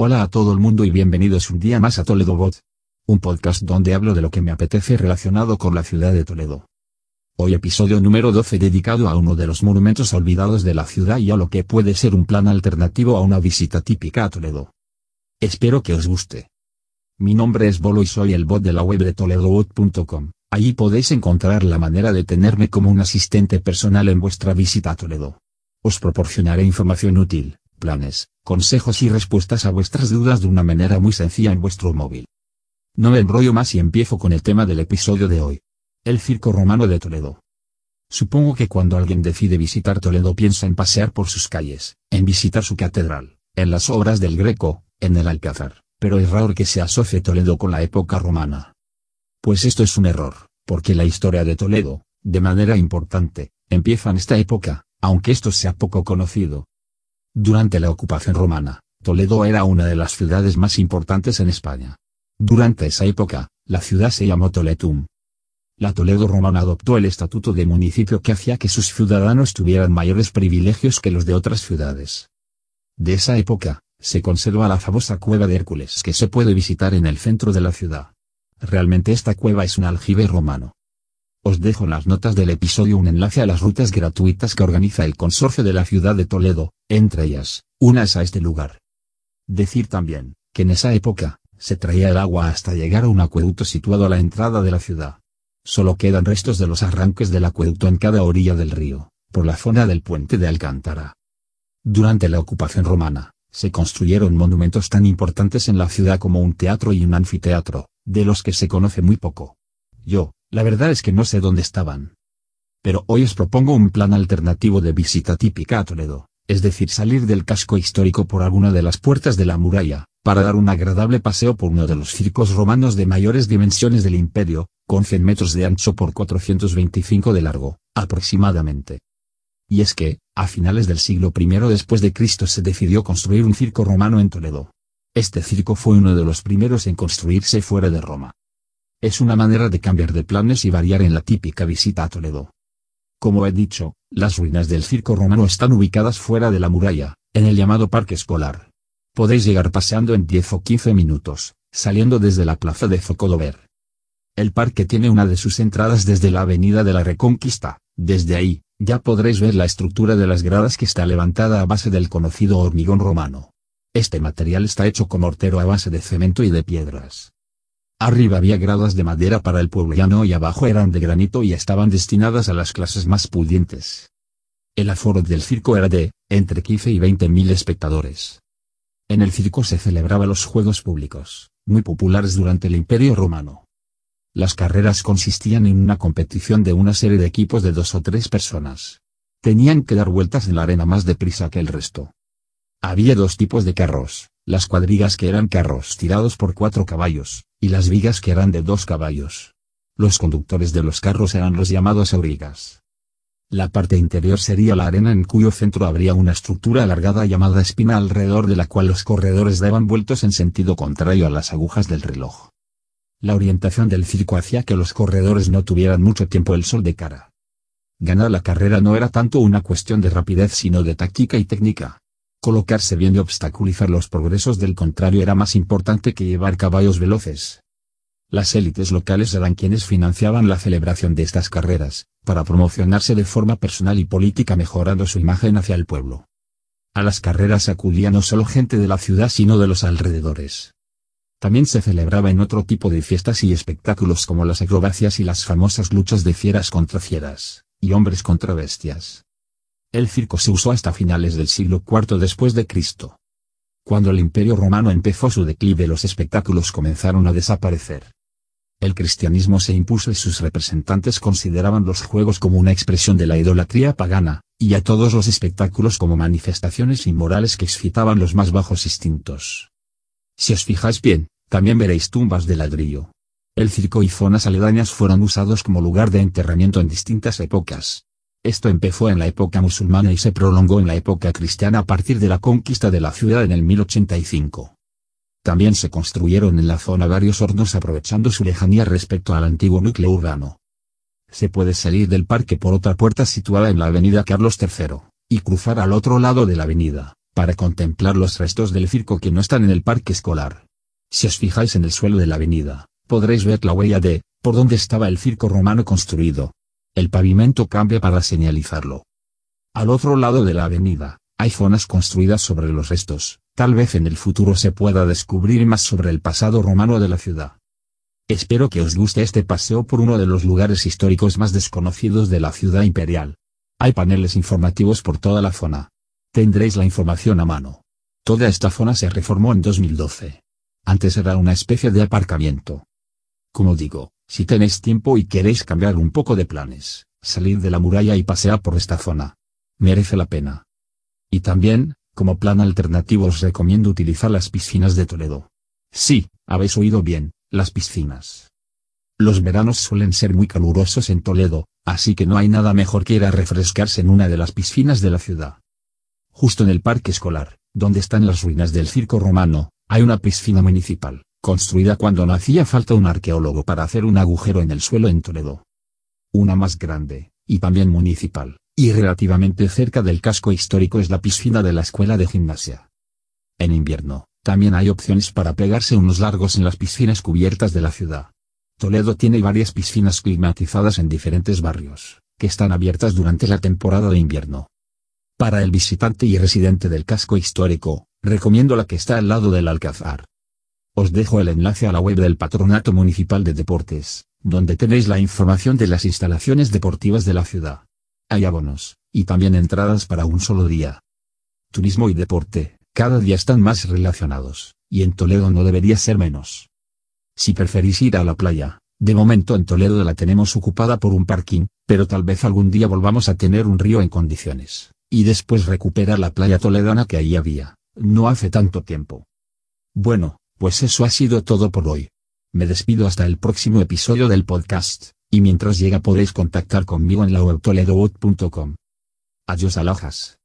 Hola a todo el mundo y bienvenidos un día más a Toledo Bot. Un podcast donde hablo de lo que me apetece relacionado con la ciudad de Toledo. Hoy episodio número 12 dedicado a uno de los monumentos olvidados de la ciudad y a lo que puede ser un plan alternativo a una visita típica a Toledo. Espero que os guste. Mi nombre es Bolo y soy el bot de la web de toledobot.com. Allí podéis encontrar la manera de tenerme como un asistente personal en vuestra visita a Toledo. Os proporcionaré información útil, planes, consejos y respuestas a vuestras dudas de una manera muy sencilla en vuestro móvil. No me enrollo más y empiezo con el tema del episodio de hoy. El Circo Romano de Toledo. Supongo que cuando alguien decide visitar Toledo piensa en pasear por sus calles, en visitar su catedral, en las obras del Greco, en el Alcázar, pero es raro que se asocie Toledo con la época romana. Pues esto es un error, porque la historia de Toledo, de manera importante, empieza en esta época, aunque esto sea poco conocido, durante la ocupación romana, Toledo era una de las ciudades más importantes en España. Durante esa época, la ciudad se llamó Toletum. La Toledo romana adoptó el estatuto de municipio que hacía que sus ciudadanos tuvieran mayores privilegios que los de otras ciudades. De esa época, se conserva la famosa cueva de Hércules que se puede visitar en el centro de la ciudad. Realmente esta cueva es un aljibe romano. Os dejo en las notas del episodio un enlace a las rutas gratuitas que organiza el consorcio de la ciudad de Toledo, entre ellas, una es a este lugar. Decir también, que en esa época, se traía el agua hasta llegar a un acueducto situado a la entrada de la ciudad. Solo quedan restos de los arranques del acueducto en cada orilla del río, por la zona del puente de Alcántara. Durante la ocupación romana, se construyeron monumentos tan importantes en la ciudad como un teatro y un anfiteatro, de los que se conoce muy poco. Yo, la verdad es que no sé dónde estaban. Pero hoy os propongo un plan alternativo de visita típica a Toledo, es decir salir del casco histórico por alguna de las puertas de la muralla, para dar un agradable paseo por uno de los circos romanos de mayores dimensiones del imperio, con 100 metros de ancho por 425 de largo, aproximadamente. Y es que, a finales del siglo I después de Cristo se decidió construir un circo romano en Toledo. Este circo fue uno de los primeros en construirse fuera de Roma. Es una manera de cambiar de planes y variar en la típica visita a Toledo. Como he dicho, las ruinas del circo romano están ubicadas fuera de la muralla, en el llamado parque escolar. Podéis llegar paseando en 10 o 15 minutos, saliendo desde la plaza de Zocodover. El parque tiene una de sus entradas desde la avenida de la Reconquista, desde ahí, ya podréis ver la estructura de las gradas que está levantada a base del conocido hormigón romano. Este material está hecho con mortero a base de cemento y de piedras. Arriba había gradas de madera para el pueblo llano y abajo eran de granito y estaban destinadas a las clases más pudientes. El aforo del circo era de, entre 15 y 20 mil espectadores. En el circo se celebraban los juegos públicos, muy populares durante el Imperio Romano. Las carreras consistían en una competición de una serie de equipos de dos o tres personas. Tenían que dar vueltas en la arena más deprisa que el resto. Había dos tipos de carros, las cuadrigas que eran carros tirados por cuatro caballos, y las vigas que eran de dos caballos. Los conductores de los carros eran los llamados aurigas. La parte interior sería la arena en cuyo centro habría una estructura alargada llamada espina alrededor de la cual los corredores daban vueltos en sentido contrario a las agujas del reloj. La orientación del circo hacía que los corredores no tuvieran mucho tiempo el sol de cara. Ganar la carrera no era tanto una cuestión de rapidez sino de táctica y técnica. Colocarse bien y obstaculizar los progresos del contrario era más importante que llevar caballos veloces. Las élites locales eran quienes financiaban la celebración de estas carreras, para promocionarse de forma personal y política mejorando su imagen hacia el pueblo. A las carreras acudía no solo gente de la ciudad sino de los alrededores. También se celebraba en otro tipo de fiestas y espectáculos como las acrobacias y las famosas luchas de fieras contra fieras, y hombres contra bestias. El circo se usó hasta finales del siglo IV después de. Cuando el Imperio Romano empezó su declive los espectáculos comenzaron a desaparecer. El cristianismo se impuso y sus representantes consideraban los juegos como una expresión de la idolatría pagana, y a todos los espectáculos como manifestaciones inmorales que excitaban los más bajos instintos. Si os fijáis bien, también veréis tumbas de ladrillo. El circo y zonas aledañas fueron usados como lugar de enterramiento en distintas épocas. Esto empezó en la época musulmana y se prolongó en la época cristiana a partir de la conquista de la ciudad en el 1085. También se construyeron en la zona varios hornos aprovechando su lejanía respecto al antiguo núcleo urbano. Se puede salir del parque por otra puerta situada en la avenida Carlos III, y cruzar al otro lado de la avenida, para contemplar los restos del circo que no están en el parque escolar. Si os fijáis en el suelo de la avenida, podréis ver la huella de, por donde estaba el circo romano construido. El pavimento cambia para señalizarlo. Al otro lado de la avenida, hay zonas construidas sobre los restos, tal vez en el futuro se pueda descubrir más sobre el pasado romano de la ciudad. Espero que os guste este paseo por uno de los lugares históricos más desconocidos de la ciudad imperial. Hay paneles informativos por toda la zona. Tendréis la información a mano. Toda esta zona se reformó en 2012. Antes era una especie de aparcamiento. Como digo, si tenéis tiempo y queréis cambiar un poco de planes, salid de la muralla y pasead por esta zona. Merece la pena. Y también, como plan alternativo os recomiendo utilizar las piscinas de Toledo. Sí, habéis oído bien, las piscinas. Los veranos suelen ser muy calurosos en Toledo, así que no hay nada mejor que ir a refrescarse en una de las piscinas de la ciudad. Justo en el parque escolar, donde están las ruinas del circo romano, hay una piscina municipal, construida cuando no hacía falta un arqueólogo para hacer un agujero en el suelo en Toledo. Una más grande, y también municipal, y relativamente cerca del casco histórico es la piscina de la escuela de gimnasia. En invierno, también hay opciones para pegarse unos largos en las piscinas cubiertas de la ciudad. Toledo tiene varias piscinas climatizadas en diferentes barrios, que están abiertas durante la temporada de invierno. Para el visitante y residente del casco histórico, recomiendo la que está al lado del Alcázar. Os dejo el enlace a la web del Patronato Municipal de Deportes, donde tenéis la información de las instalaciones deportivas de la ciudad. Hay abonos, y también entradas para un solo día. Turismo y deporte, cada día están más relacionados, y en Toledo no debería ser menos. Si preferís ir a la playa, de momento en Toledo la tenemos ocupada por un parking, pero tal vez algún día volvamos a tener un río en condiciones, y después recuperar la playa toledana que ahí había, no hace tanto tiempo. Bueno, pues eso ha sido todo por hoy. Me despido hasta el próximo episodio del podcast, y mientras llega podéis contactar conmigo en la web toledobot.com. Adiós alajas.